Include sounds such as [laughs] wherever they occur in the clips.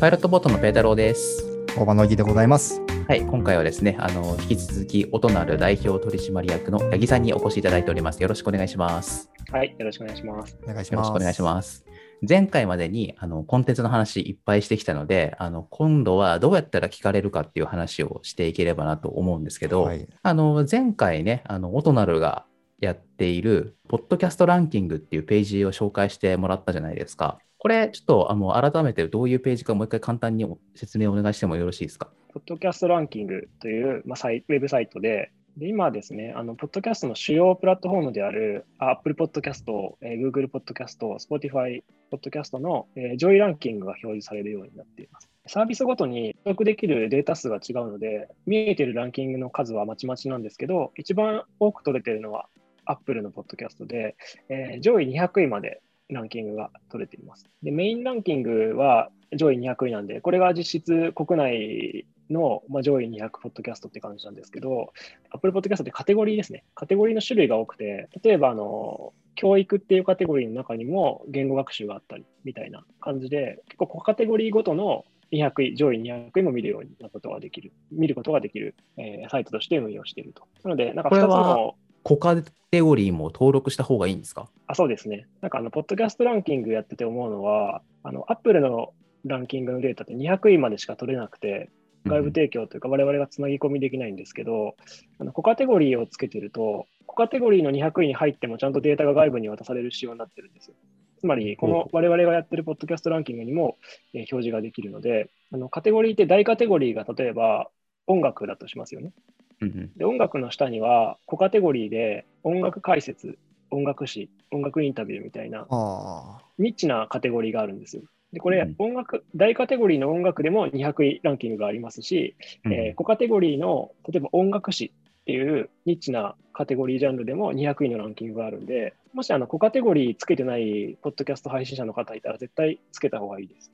パイロットボートのペータローです。大場のぎでございます。はい、今回はですね、あの引き続き、音なる代表取締役の八木さんにお越しいただいております。よろしくお願いします。はい、よろしくお願いします。お願いします。よろしくお願いします。前回までにあのコンテンツの話いっぱいしてきたので、あの今度はどうやったら聞かれるかっていう話をしていければなと思うんですけど、はい。あの前回ね、あの音なるがやっている、ポッドキャストランキングっていうページを紹介してもらったじゃないですか。これ、ちょっとあの改めてどういうページかもう一回簡単に説明をお願いしてもよろしいですか？ポッドキャストランキングという、まあ、ウェブサイトで、で今ですね、あの、ポッドキャストの主要プラットフォームである、Apple Podcast、えー Google Podcast、Spotify Podcast の、上位ランキングが表示されるようになっています。サービスごとに取得できるデータ数が違うので、見えているランキングの数はまちまちなんですけど、一番多く取れているのは Apple のポッドキャストで、えー上位200位までランキングが取れています。で、メインランキングは上位200位なんで、これが実質国内の、まあ、上位200ポッドキャストって感じなんですけど、Apple Podcast ってカテゴリーですね。カテゴリーの種類が多くて、例えば、あの、教育っていうカテゴリーの中にも言語学習があったりみたいな感じで、結構カテゴリーごとの200位、上位200位も見るようになことができる、見ることができる、えーサイトとして運用していると。なので、なんか2つのコカテゴリーも登録した方がいいんですか？あそうですね。なんかあの、ポッドキャストランキングやってて思うのは、あの、Apple のランキングのデータって200位までしか取れなくて、外部提供というか、我々がつなぎ込みできないんですけど、あの、小カテゴリーをつけてると、小カテゴリーの200位に入ってもちゃんとデータが外部に渡される仕様になってるんですよ。つまり、この我々がやってるポッドキャストランキングにも、えー表示ができるので、あの、カテゴリーって大カテゴリーが例えば音楽だとしますよね。で、音楽の下には、小カテゴリーで音楽解説、音楽誌、音楽インタビューみたいな、あニッチなカテゴリーがあるんですよ。で、これうん、音楽、大カテゴリーの音楽でも200位ランキングがありますし、うんえー小カテゴリーの、例えば音楽誌っていうニッチなカテゴリージャンルでも200位のランキングがあるんで、もしあの小カテゴリーつけてないポッドキャスト配信者の方いたら絶対つけた方がいいです。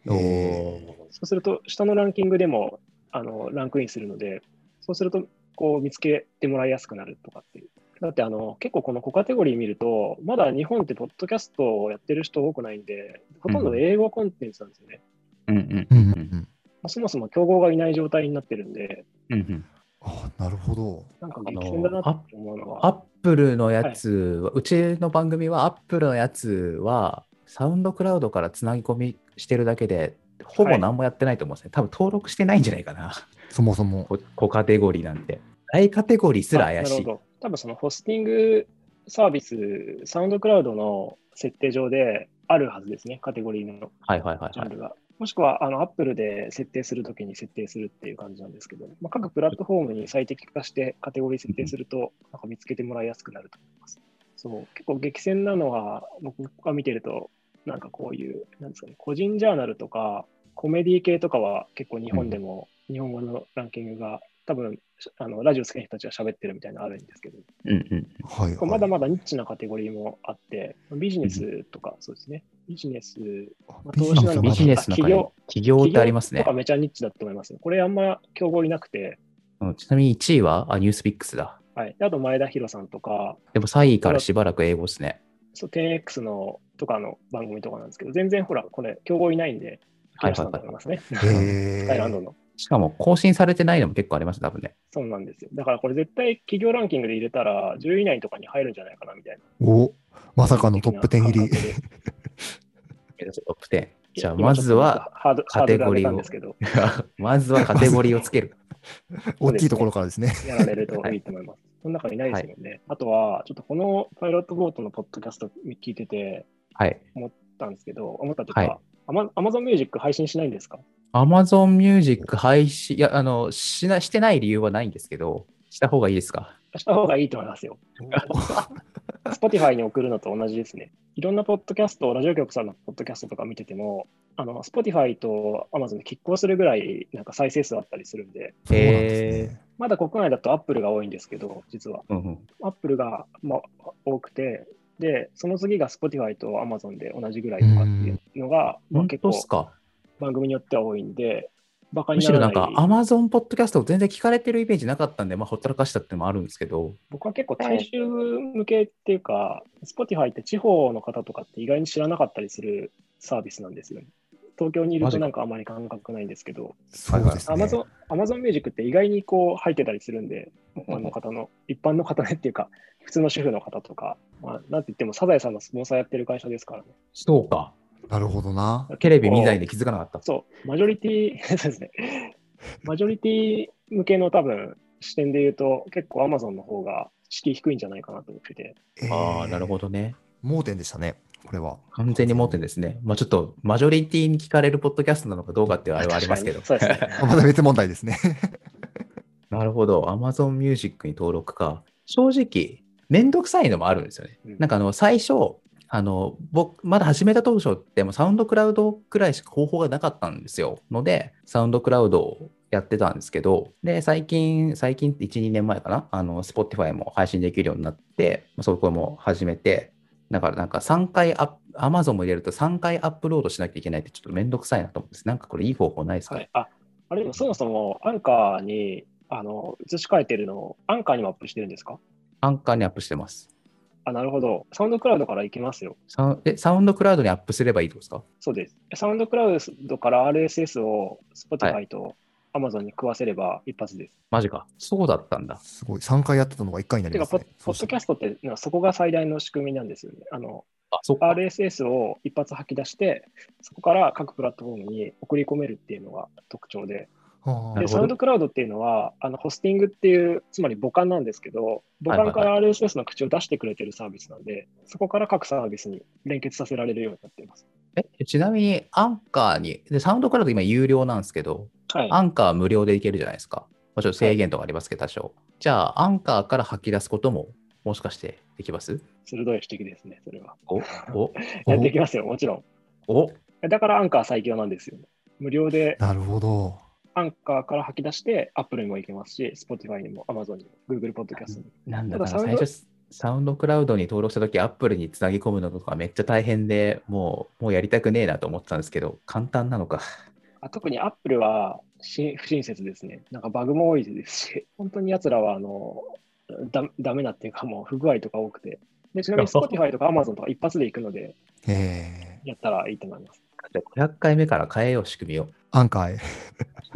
そうすると、下のランキングでもあのランクインするので、そうするとこう見つけてもらいやすくなるとかっていう。だってあの結構この小カテゴリー見ると、まだ日本ってポッドキャストをやってる人多くないんで、ほとんど英語コンテンツなんですよね。うんうんー。ううんんうんそもそも競合がいない状態になってるんで、うんうんあなるほど。なんか激戦だなって思うのは、アップルのやつは、うちの番組はアップルのやつは、サウンドクラウドからつなぎ込みしてるだけで、ほぼ何もやってないと思うんですね。多分登録してないんじゃないかな。そもそも。こ小カテゴリーなんて。大カテゴリーすら怪しい。多分そのホスティングサービス、サウンドクラウドの設定上であるはずですね、カテゴリーのはいはいはいはい。ジャンルが。もしくは、あの、Apple で設定するときに設定するっていう感じなんですけど、まあ、各プラットフォームに最適化してカテゴリー設定すると、なんか見つけてもらいやすくなると思います。そう、結構激戦なのは、僕が見てると、なんかこういう、なんですかね、個人ジャーナルとか、コメディ系とかは結構日本でも、日本語のランキングが、多分あのラジオ好きな人たちが喋ってるみたいなのあるんですけど、うんうん。はい、はい。まだまだニッチなカテゴリーもあって、ビジネスとか、そうですね、ビジネス、投資なのかビジネスの企業企業ってありますねか。めちゃニッチだと思います。これあんま競合いなくて、うんちなみに1位はあニュースピックスだ。はい。であと前田博さんとか、でも3位からしばらく英語ですね。そう 10X のとかの番組とかなんですけど、全然ほら、これ競合いないんで、はい木下さんだと思いますね。えスカイランドの。しかも更新されてないのも結構あります、多分ね。そうなんですよ。だからこれ絶対企業ランキングで入れたら10位以内とかに入るんじゃないかなみたいな。おまさかのトップ10入り。[laughs] トップ10。じゃあ、まずは、カテゴリーを [laughs] まずはカテゴリーをつける。[laughs] 大きいところからですね。やられるといいと思います。この中にいないですもんね。あとは、ちょっとこのパイロットボートのポッドキャスト聞いててはい。思ったんですけど、思ったとか、はいアマ Amazon Music 配信しないんですか？Amazon Music 配信、いや、あの、しな、してない理由はないんですけど、した方がいいですか？した方がいいと思いますよ。[laughs] Spotify に送るのと同じですね。いろんなポッドキャスト、ラジオ局さんのポッドキャストとか見てても、あの Spotify と Amazon で拮抗するぐらいなんか再生数あったりするんで、そうなんですね。まだ国内だと Apple が多いんですけど、実は。うんうん。Apple が、まあ、多くて、で、その次が Spotify と Amazon で同じぐらいとかっていうのが、まあ、本結構番組によっては多いんで、バカにむしろなんか Amazon ポッドキャスト全然聞かれてるイメージなかったんで、まあ、ほったらかしたってのもあるんですけど、僕は結構大衆向けっていうか、Spotify って地方の方とかって意外に知らなかったりするサービスなんですよね。東京にいるとなんかあまり感覚ないんですけど、そうですね。Amazon, Amazon Music って意外にこう入ってたりするんで、一般の方の、一般の方ねっていうか、普通の主婦の方とか、まあ、なんて言ってもサザエさんのスポンサーやってる会社ですからね。そうか。なるほどな。テレビ見ないで気づかなかった。そう、マジョリティ、[laughs] そうですね。マジョリティ向けの多分視点で言うと、結構 Amazon の方が敷居低いんじゃないかなと思ってて。ああ、なるほど。どね。盲点でしたね、これは。完全に盲点ですね。まあちょっと、マジョリティに聞かれるポッドキャストなのかどうかっていうあれはありますけど。[laughs] そうですね。また別問題ですね。[laughs] なるほど。Amazon Music に登録か。正直、めんどくさいのもあるんですよね。うんなんかあの、最初、あの、僕、まだ始めた当初って、もうサウンドクラウドくらいしか方法がなかったんですよ。ので、サウンドクラウドをやってたんですけど、で、最近、最近って1、2年前かな、あの、Spotify も配信できるようになって、まあそこも始めて、だからなんか3回アップ、Amazon も入れると3回アップロードしなきゃいけないってちょっとめんどくさいなと思うんです。なんかこれいい方法ないですか、はい、ああれでもそもそもアンカーにあの移し替えてるのをアンカーにもアップしてるんですか？アンカーにアップしてます。あ、なるほど。サウンドクラウドから行きますよ。サウえサウンドクラウドにアップすればいいってことですか？そうです。サウンドクラウドから RSS を Spotify と Amazon に食わせれば一発です。マジか。そうだったんだ。すごい。3回やってたのが1回になりてかポッますね。ポッドキャストってそこが最大の仕組みなんですよね。あのあ、そ。RSS を一発吐き出して、そこから各プラットフォームに送り込めるっていうのが特徴で、はでサウンドクラウドっていうのは、あのホスティングっていう、つまり母艦なんですけど、母艦から RSS の口を出してくれてるサービスなんで、そこから各サービスに連結させられるようになっています。えちなみに、アンカーに、で、サウンドクラウド今有料なんですけど、はい。アンカー無料でいけるじゃないですか。まあ、ちょっと制限とかありますけど、多少。じゃあ、アンカーから吐き出すことも、もしかしてできます？鋭い指摘ですね、それは。おお [laughs] やっていきますよ、もちろん。おだからアンカー最強なんですよ。無料でなるほど。アンカーから吐き出して、Apple にも行けますし、Spotify にも Amazon にも Google Podcast にも。なんだかな、ただサウンド最初、サウンドクラウドに登録したとき、アップルにつなぎ込むのとかめっちゃ大変で、もう、もうやりたくねえなと思ってたんですけど、簡単なのか。あ特に Apple はし不親切ですね。なんかバグも多いですし、本当に奴らはあのだダメなっていうか、もう不具合とか多くて。でちなみに Spotify とか Amazon とか一発で行くので、えー、やったらいいと思います。じゃあ500回目から変えよう、仕組みを。アンカーへ。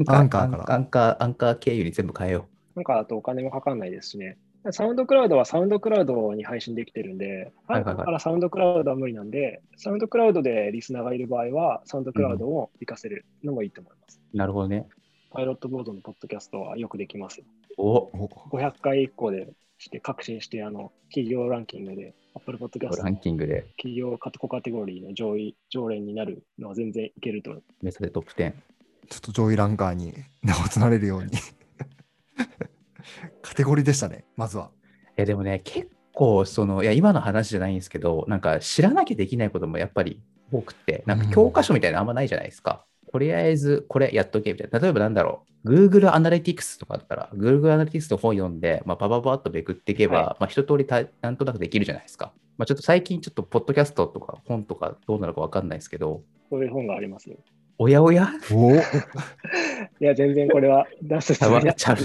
アンカーからアンカー、アンカー経由に全部変えよなんかだとお金もかかんないですしね。サウンドクラウドはサウンドクラウドに配信できてるんで、はいはいはいからサウンドクラウドは無理なんで、サウンドクラウドでリスナーがいる場合は、サウンドクラウドを活かせるのもいいと思います。う。なるほどね。パイロットボードのポッドキャストはよくできますよ。おお500回以降でして、革新して、あの、企業ランキングで、Apple Podcast ランキングで企業カテゴカテゴリーの上位、常連になるのは全然いけると思う。目指せトップ10。ちょっと上位ランカーに名を連ねるように。カテゴリーでしたね、まずは。いやでもね、結構その、いや今の話じゃないんですけど、なんか知らなきゃできないこともやっぱり多くて、なんか教科書みたいなのあんまないじゃないですか。とりあえずこれやっとけみたいな。例えばなんだろう、Google Analytics とかだったら、Google Analytics の本読んで、まあ、パパパッとめくっていけば、はまあ一通りたなんとなくできるじゃないですか。まあ、ちょっと最近ちょっとポッドキャストとか本とかどうなるかわかんないですけど、こういう本がありますよ。おやおや？お [laughs] いや、全然これは出すつ茶もりな碗茶に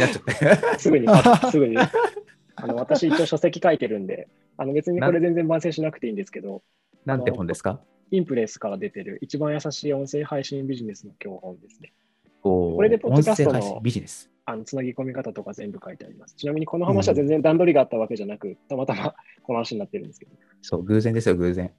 なっちゃって。[laughs] すぐにすぐに。あの私、一応書籍書いてるんで、あの別にこれ全然番宣しなくていいんですけど、なんて本ですか？インプレスから出てる一番優しい音声配信ビジネスの教本ですね。ここれでポッドキャストの音声配信ビジネス。あのつなぎ込み方とか全部書いてあります。ちなみにこの話は全然段取りがあったわけじゃなく、たまたま [laughs] この話になってるんですけど、そう、偶然ですよ、偶然。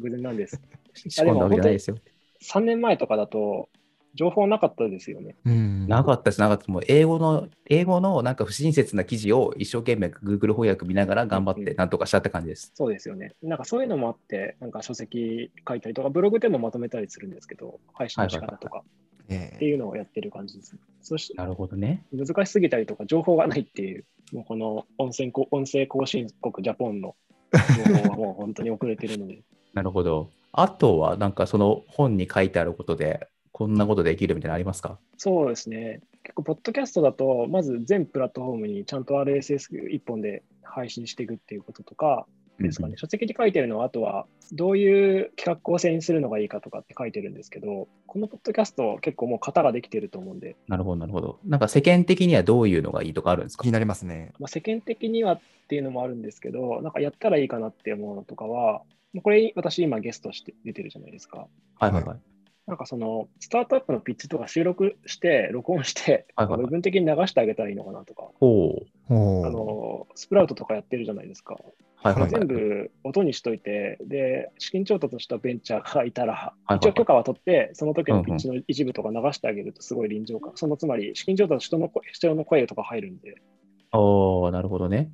偶然なんです。仕込んだわけじゃないですよ。3年前とかだと、情報なかったですよね。うん。なかったです、なかった。もう英語の、英語のなんか不親切な記事を一生懸命 Google 翻訳見ながら頑張っうんてなんとかしたって感じです。そうですよね。なんかそういうのもあって、なんか書籍書いたりとか、ブログでもまとめたりするんですけど、配信の仕方とかえっていうのをやってる感じですね。そしてなるほどね。難しすぎたりとか、情報がないっていう、もうこの音声こ音声更新国ジャポンの情報はもう本当に遅れてるので、[laughs] なるほど。あとは、なんかその本に書いてあることで、こんなことできるみたいなのありますか？そうですね。結構、ポッドキャストだと、まず全プラットフォームにちゃんと RSS 一本で配信していくっていうこととかですかね。うん書籍に書いてるのは、あとはどういう企画構成にするのがいいかとかって書いてるんですけど、このポッドキャスト結構もう型ができてると思うんで、なるほど、なるほど。なんか世間的にはどういうのがいいとかあるんですか？気になりますね。まあ、世間的にはっていうのもあるんですけど、なんかやったらいいかなって思うのとかは、まあこれ私今ゲストして出てるじゃないですか。はいはいはい。なんかその、スタートアップのピッチとか収録して、録音して、はいはいはい部分的に流してあげたらいいのかなとか、あの、スプラウトとかやってるじゃないですか。はいはいはい。全部音にしといて、で、資金調達したベンチャーがいたら、はいはい一応許可は取って、その時のピッチの一部とか流してあげるとすごい臨場感。そのつまり、資金調達人の声人の声とか入るんで、おーなるほどね。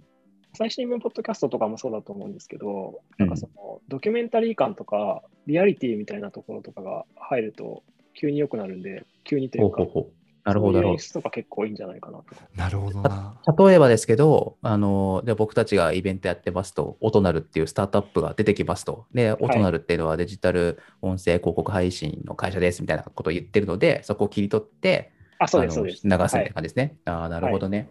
最新聞ポッドキャストとかもそうだと思うんですけど、うんなんかそのドキュメンタリー感とか、リアリティみたいなところとかが入ると、急に良くなるんで、急にというかほうほう、ほう。なるほど、とか結構いいんじゃないかなと。なるほどな。ど。例えばですけど、あの、で僕たちがイベントやってますと、オトナルっていうスタートアップが出てきますと。で、オトナルっていうのはデジタル音声広告配信の会社ですみたいなことを言ってるので、そこを切り取って、あ、そうです、あのそうです。流すみたいな感じですね。ああ、なるほどね。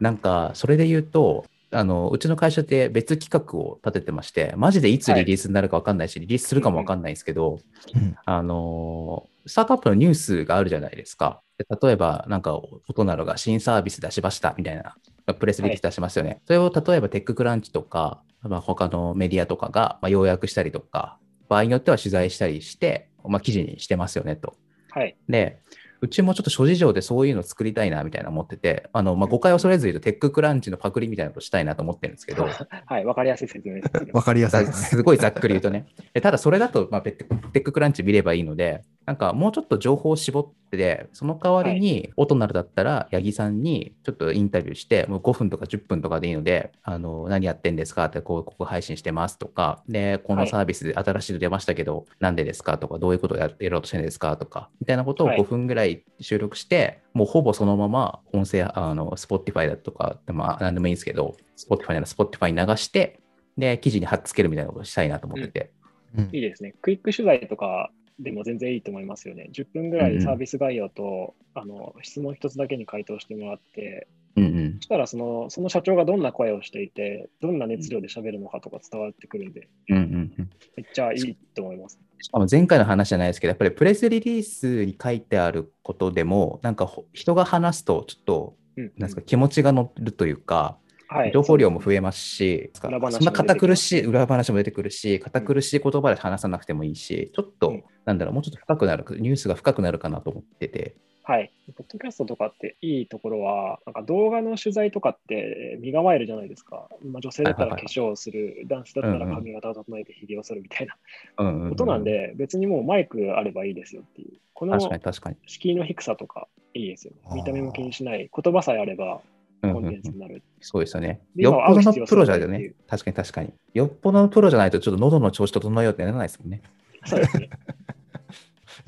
なんか、それで言うと、あの、うちの会社って別企画を立ててまして、マジでいつリリースになるか分かんないし、リリースするかも分かんないんですけど、うんあの、スタートアップのニュースがあるじゃないですか。で例えば、なんか、オトナロが新サービス出しましたみたいな、プレスリリース出しますよね。それを例えばテッククランチとか、まあ、他のメディアとかが、まあ、要約したりとか、場合によっては取材したりして、まあ、記事にしてますよねと。はい。で、うちもちょっと諸事情でそういうの作りたいなみたいな思ってて、あの、まあ、誤解を恐れずに言うと、テッククランチのパクリみたいなことしたいなと思ってるんですけど、はい、わかりやすい説明ですね。わかりやすいですごいざっくり言うとね。でただそれだと、まあ、テッククランチ見ればいいので、なんかもうちょっと情報を絞って、その代わりに、オトナルだったら、八木さんにちょっとインタビューして、もう5分とか10分とかでいいので、あの何やってんですか？って、こう、ここ配信してますとか、で、このサービスで新しいの出ましたけど、なんでですか？とか、どういうことをややろうとしてるんですか？とか、みたいなことをはい。5分ぐらい収録して、もうほぼそのまま音声、あの、Spotify だとか、まあ、なんでもいいんですけど、Spotify なら Spotify に流して、で、記事に貼っつけるみたいなことをしたいなと思ってて。うん。いいですね。クイック取材とかでも全然いいと思いますよね。10分ぐらいでサービス概要と、あの質問一つだけに回答してもらって、うんうんそ。したらそのその社長がどんな声をしていて、どんな熱量で喋るのかとか伝わってくるんで、うんうんうん。めっちゃいいと思います。しかも前回の話じゃないですけど、やっぱりプレスリリースに書いてあることでも、なんかほ人が話すと、ちょっと、うん、なんですか、気持ちが乗るというか、はい、情報量も増えますし、そんな堅苦しい、裏話も出てくるし、堅苦しい言葉で話さなくてもいいし、ちょっと、うんなんだろう、もうちょっと深くなる、ニュースが深くなるかなと思ってて、はい。ポッドキャストとかっていいところは、なんか動画の取材とかって身構えるじゃないですか。まあ、女性だったら化はいはいはい粧をする、男性だったらうんうん髪型を整えてひげを剃るみたいなうんうんうんことなんで、別にもうマイクあればいいですよっていう。この確かに確かに。敷居の低さとかいいですよ。見た目も気にしない。言葉さえあればうんうんうんコンテンツになる。そうですよね。でよっぽどのプロじゃね確かに確かに。よっぽどのプロじゃないと、ちょっと喉の調子整えようってならないですもんね。そうですね。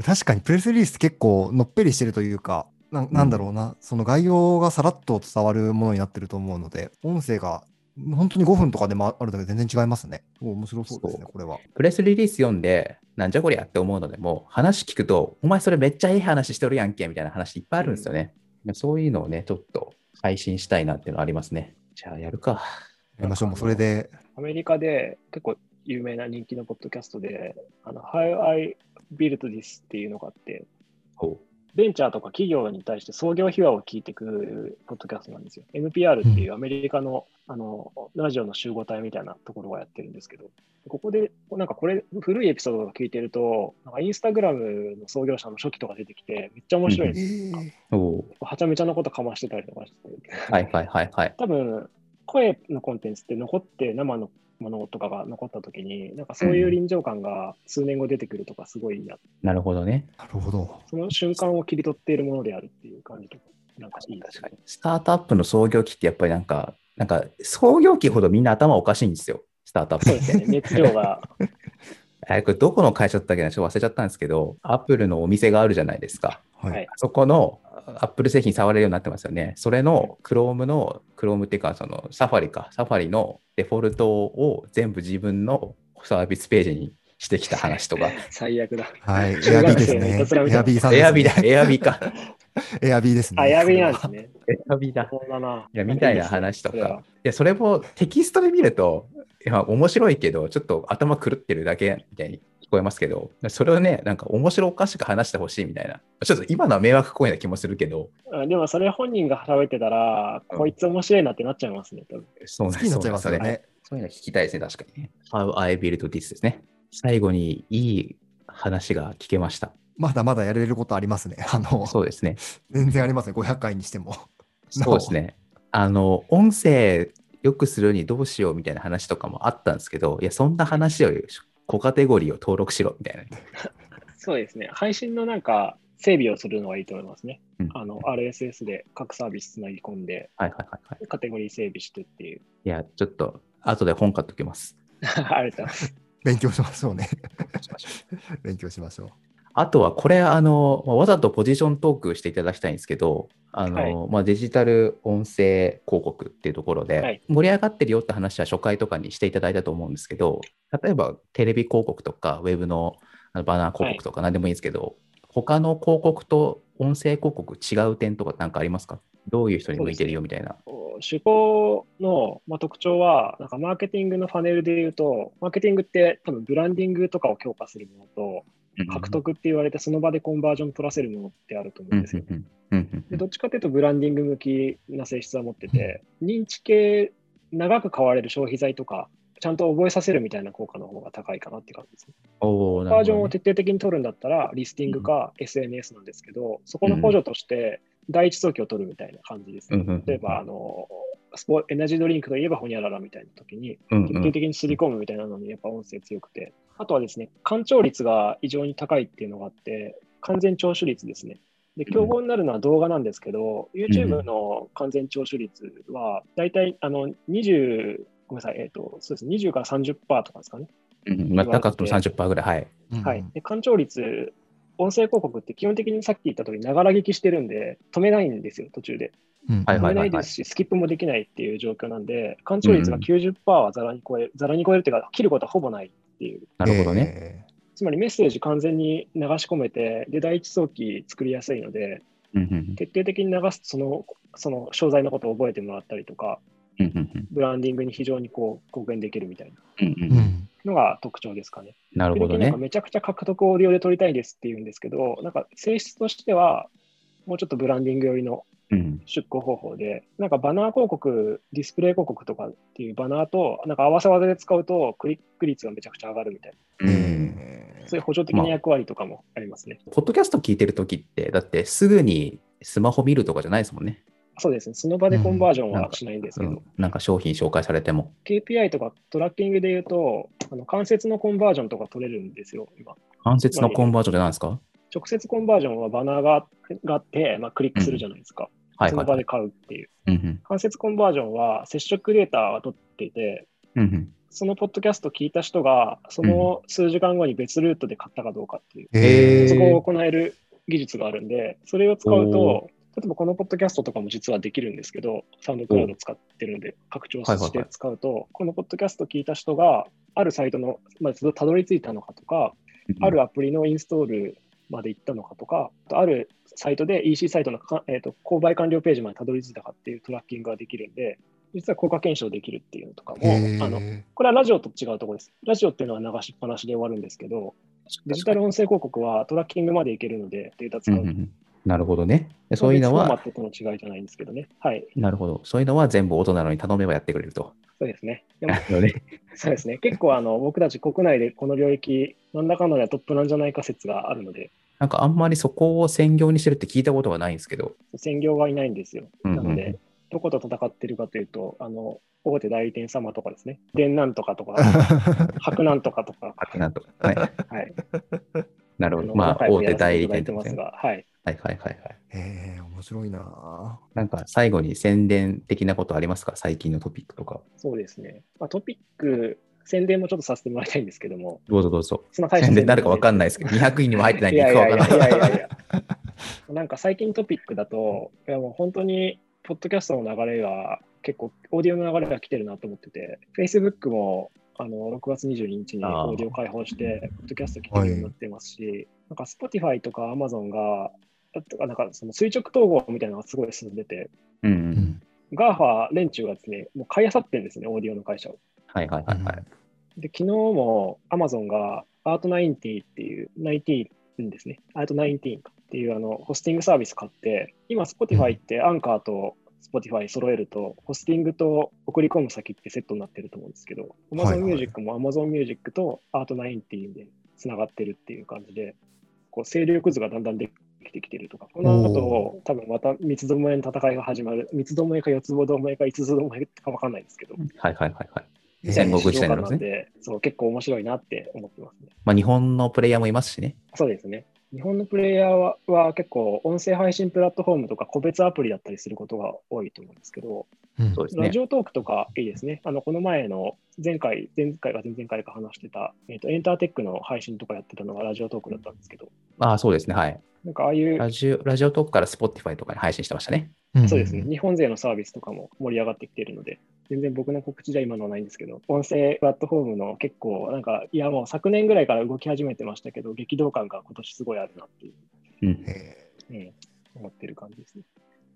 確かにプレスリリースって結構のっぺりしてるというか、ななんだろうな、その概要がさらっと伝わるものになってると思うので、音声が本当に5分とかでもあるだけで全然違いますね。お面白そうですね、そこれは。プレスリリース読んで、なんじゃこりゃって思うのでも、話聞くと、お前それめっちゃいい話してるやんけみたいな話いっぱいあるんですよね。そういうのをね、ちょっと配信したいなっていうのはありますね。じゃあやるか。やりましょう。もうそれで、アメリカで結構有名な人気のポッドキャストで、あの How I Built This っていうのがあって、ほベンチャーとか企業に対して創業秘話を聞いていくポッドキャストなんですよ。NPR っていうアメリカの,、あのラジオの集合体みたいなところがやってるんですけど、ここで、なんかこれ、古いエピソードを聞いてると、なんかインスタグラムの創業者の初期とか出てきて、めっちゃ面白いんですよ。う。おうはちゃめちゃなことかましてたりとかして。はいはいはいはい。多分、声のコンテンツって残って生のものとかが残った時に、なんかそういう臨場感が数年後出てくるとかすごいいいな。なるほどね。なるほど。その瞬間を切り取っているものであるっていう感じとか、なんかいい確かに。スタートアップの創業期ってやっぱりなんか、なんか創業期ほどみんな頭おかしいんですよ。スタートアップって。そうですね。熱量が。[laughs] えこれどこの会社だったっけな？ちょっと忘れちゃったんですけど、アップルのお店があるじゃないですか。はい。はいそこのアップル製品触れるようになってますよね。それの Chrome の、Chrome っていうか、そのサファリか、サファリのデフォルトを全部自分のサービスページにしてきた話とか。[laughs] 最悪だ。はい。[laughs] エ中アビーですねエアビーさんです、ね。エアビーだ、エアビーか。[laughs] エアビーですね。あ、やべえなんですね。エアビーだ。そうだな。いやみたいな話とかいいねいや、それもテキストで見ると、いや面白いけど、ちょっと頭狂ってるだけみたいに聞こえますけど、それをね、なんか面白おかしく話してほしいみたいな。ちょっと今のは迷惑行為な気もするけど、でもそれ本人が喋ってたら、うんこいつ面白いなってなっちゃいますね。多分そうなん好きになっちゃいますね。そういうの聞きたいですね、確かにね。How I built this ですね。最後にいい話が聞けました。まだまだやれることありますね。[laughs] あの、そうですね。全然ありますね。500回にしても。[laughs] そうですね。あの、音声良くするにどうしようみたいな話とかもあったんですけど、いや、そんな話より、小カテゴリーを登録しろみたいな。そうですね。配信のなんか整備をするのがいいと思いますね。うんあの、RSS で各サービスつなぎ込んで、はいはいはいはい。カテゴリー整備してっていう。いや、ちょっと、後で本買っときます。[laughs] ありがとうございます。勉強しましょうね。勉強しましょう。あとは、これ、あの、まあわざとポジショントークしていただきたいんですけど、あの、はい。まあ、デジタル音声広告っていうところで、はい。盛り上がってるよって話は初回とかにしていただいたと思うんですけど、例えばテレビ広告とか、ウェブのバナー広告とか何でもいいんですけど、他の広告と音声広告違う点とか何かありますか？どういう人に向いてるよみたいな。手法の、まあ、特徴は、なんかマーケティングのパネルで言うと、マーケティングって多分ブランディングとかを強化するものと、獲得って言われてその場でコンバージョン取らせるものってあると思うんですよ。でどっちかというとブランディング向きな性質は持ってて、認知系、長く買われる消費財とか、ちゃんと覚えさせるみたいな効果の方が高いかなって感じですね。おーなバージョンを徹底的に取るんだったら、リスティングか SNS なんですけど、そこの補助として第一早期を取るみたいな感じですね。例えば、あの、スポエナジードリンクといえばホニャララみたいな時に、徹底的にすり込むみたいなのにやっぱ音声強くて、あとはですね、干潮率が異常に高いっていうのがあって、完全聴取率ですね。で、競合になるのは動画なんですけど、YouTube の完全聴取率は、だいたいあの20、ごめんなさい、えっ、と、そうですね、20から30%とかですかね。うんうんまあ、高くても30%ぐらい。はい。はい。で、干潮率、音声広告って基本的にさっき言った通り、ながら聞きしてるんで、止めないんですよ、途中で。うんはい止めないですし、スキップもできないっていう状況なんで、干潮率が90%はざらに超える、ざらに超えるっていうか、切ることはほぼないっていう。なるほどね。ね。つまりメッセージ完全に流し込めて、で、第一早期作りやすいので、うんうん徹底的に流すとその、その商材のことを覚えてもらったりとか、うんうんうんブランディングに非常にこう貢献できるみたいな。のが特徴ですかね。なるほどね時々なんか。めちゃくちゃ獲得オーディオで撮りたいですって言うんですけど、なんか性質としては、もうちょっとブランディング寄りのうん出稿方法で、なんかバナー広告、ディスプレイ広告とかっていうバナーと、なんか合わせ技で使うとクリック率がめちゃくちゃ上がるみたいな、うんえそういう補助的な役割とかもありますね。ポッドキャスト聞いてるときって、だってすぐにスマホ見るとかじゃないですもんね。そうですね、その場でコンバージョンはしないんですけど、うんなんか商品紹介されても。KPI とかトラッキングで言うと、あの関節のコンバージョンとか取れるんですよ、今。関節のコンバージョンって何ですか？直接コンバージョンはバナーががあって、まあ、クリックするじゃないですか。その場で買うっていう。間接コンバージョンは接触データは取っていて、そのポッドキャスト聞いた人が、その数時間後に別ルートで買ったかどうかっていう、そこを行える技術があるんで、それを使うおと、例えばこのポッドキャストとかも実はできるんですけど、サウンドクラウド使ってるんで、拡張して使うと、このポッドキャスト聞いた人が、あるサイトの、まあ、たどり着いたのかとか、あるアプリのインストールまで行ったのかとか、あるサイトで EC サイトのか、えー、と購買完了ページまでたどり着いたかっていうトラッキングができるんで、実は効果検証できるっていうのとかも、あのこれはラジオと違うところです。ラジオっていうのは流しっぱなしで終わるんですけど、デジタル音声広告はトラッキングまでいけるので、データ使うと。うんうんうんなるほどね。でそういうのフォーマは、ットとの違いじゃないんですけどね。はい。なるほど。そういうのは全部音なのに頼めばやってくれると。そうですね。そうですね。結構あの僕たち国内でこの領域、なんだかんだでトップなんじゃないか説があるので、なんかあんまりそこを専業にしてるって聞いたことがないんですけど。専業はいないんですよ。うんうんなので、どこと戦ってるかというと、あの、大手代理店様とかですね、電なんとかとか、[laughs] 白なんとかとか、あなんとか。はい。はい。なるほど。のまあ、大手代理店とかねはい。はいはいはいはい。へえ、面白いななんか最後に宣伝的なことありますか？最近のトピックとか。そうですね。まあ、トピック、宣伝もちょっとさせてもらいたいんですけども、どうぞどうぞ。そんな大宣伝になるか分かんないですけど、200位にも入ってないんで、いいやいやい。やいや。[laughs] なんか最近トピックだと、いやもう本当に、ポッドキャストの流れが結構、オーディオの流れが来てるなと思ってて、Facebook もあの6月22日にオーディオ開放して、ポッドキャスト聞けるようになってますし、なんか Spotify とか Amazon が、なんかその垂直統合みたいなのがすごい進んでて、うんう。うんん。GAFA 連中がですね、もう買い漁ってるんですね、オーディオの会社を。はいはいはいはい。で、昨日も Amazon が Art90 っていう、19ですね、Art19 かっていうあのホスティングサービス買って、今 Spotify ってアンカーと Spotify 揃えると、ホスティングと送り込む先ってセットになってると思うんですけど、Amazon い Music も Amazon Music と Art19 でつながってるっていう感じで、構勢力図がだんだんできてきてるとか、この後、多分また三つどもえの戦いが始まる。三つどもえか四つどもえか五つどもえかわかんないですけど、はいはいはいはい。えー戦国時代なんですそう、結構面白いなって思ってますね。まあ、日本のプレイヤーもいますしね。そうですね。日本のプレイヤーはは結構音声配信プラットフォームとか個別アプリだったりすることが多いと思うんですけど、うんそうですねラジ。オトークとかいいですね。あの、この前の前回、前回か前々回か話してた、えっ、と、エンターテックの配信とかやってたのがラジオトークだったんですけど、ああ、そうですね。はい。なんかああいう、ラジオ、ラジオトークから Spotify とかに配信してましたね。んそうですね、日本勢のサービスとかも盛り上がってきているので、全然僕の告知じゃ今のはないんですけど、音声プラットフォームの結構、なんか、いやもう昨年ぐらいから動き始めてましたけど、激動感が今年すごいあるなっていう、うん。えうん、思ってる感じですね。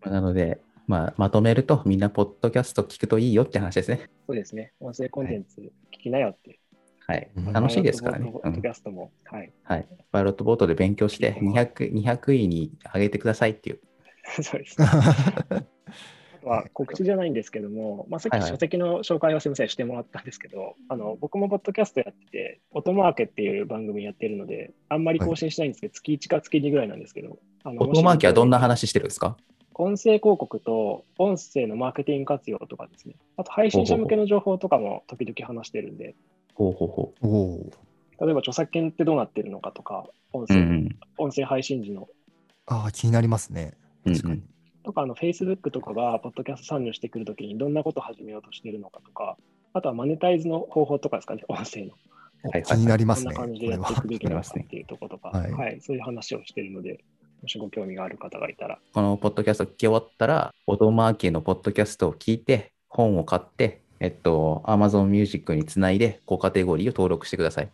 なので、まあ、まとめると、みんなポッドキャスト聞くといいよって話ですね。そうですね、音声コンテンツ聞きなよって。はいうん。楽しいですからね。ポッドうんキャストも、はい。はい。パイロットボートで勉強して200、200位に上げてくださいっていう。[laughs] そうですね。ーあとは告知じゃないんですけども、[laughs] まあ、さっはいはいき書籍の紹介をすみませんしてもらったんですけど、あの僕もポッドキャストやってて、音マーケっていう番組やってるので、あんまり更新しないんですけど、月1か月2ぐらいなんですけど、あのオトマーキはどんな話してるんですか？音声広告と音声のマーケティング活用とかですね、あと配信者向けの情報とかも時々話してるんで、ほうほうほおおー。例えば著作権ってどうなってるのかとか、音う。声,、うんうん。音声配信時のああ、気になりますね。うん。とか、あの、Facebook とかが、ポッドキャスト参入してくるときに、どんなことを始めようとしているのかとか、あとはマネタイズの方法とかですかね、[laughs] 音声の。おはいはい気になりまこんなすね。感じでや。っていくべきなのかっていうところとか、はいはい、そういう話をしているので、もしご興味がある方がいたら、このポッドキャスト聞き終わったら、オトマーキーのポッドキャストを聞いて、本を買って、えっと、Amazon Music につないで、高カテゴリーを登録してください。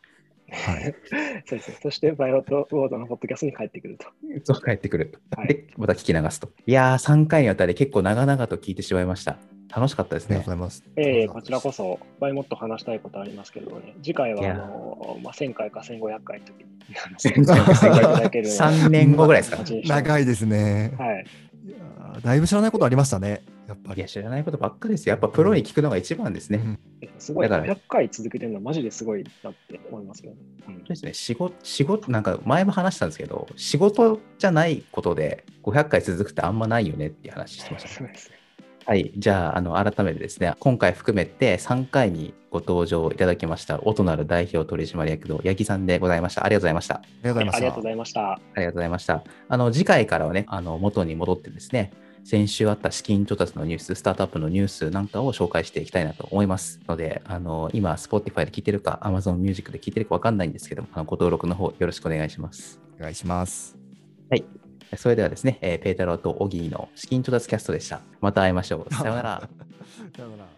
はい。[laughs] そうですね。そして、バイオットボードのポッドキャストに帰ってくると。そう帰ってくる。はいで、また聞き流すと。いやー、3回にわたり結構長々と聞いてしまいました。楽しかったですねありがとうご。ざいます。ええこちらこそ、バイもっと話したいことありますけどね、次回は、あの、まあ、1000回か1500回の時に、1000回か参加いただけるような3年後ぐらいですか長いですね。はい。いやーだいぶ知らないことありましたね。やっぱりいや、。知らないことばっかですよ。やっぱプロに聞くのが一番ですね。うんすごい、だから500回続けてるのはマジですごいなって思いますよね。うんそうですね、仕事、仕事、なんか前も話したんですけど、仕事じゃないことで500回続くってあんまないよねっていう話してました。そうですね。はい、じゃあ、あの、改めてですね、今回含めて3回にご登場いただきました、音なる代表取締役の八木さんでございました。ありがとうございました。ありがとうございました。ありがとうございました。ありがとうございました。あの、次回からはね、あの、元に戻ってですね、先週あった資金調達のニュース、スタートアップのニュースなんかを紹介していきたいなと思いますので、あの、今、Spotify で聞いてるか、Amazon Music で聞いてるかわかんないんですけども、あのご登録の方よろしくお願いします。お願いします。はい。それではですね、えーペータローとオギーの資金調達キャストでした。また会いましょう。さよなら。[laughs] さようなら。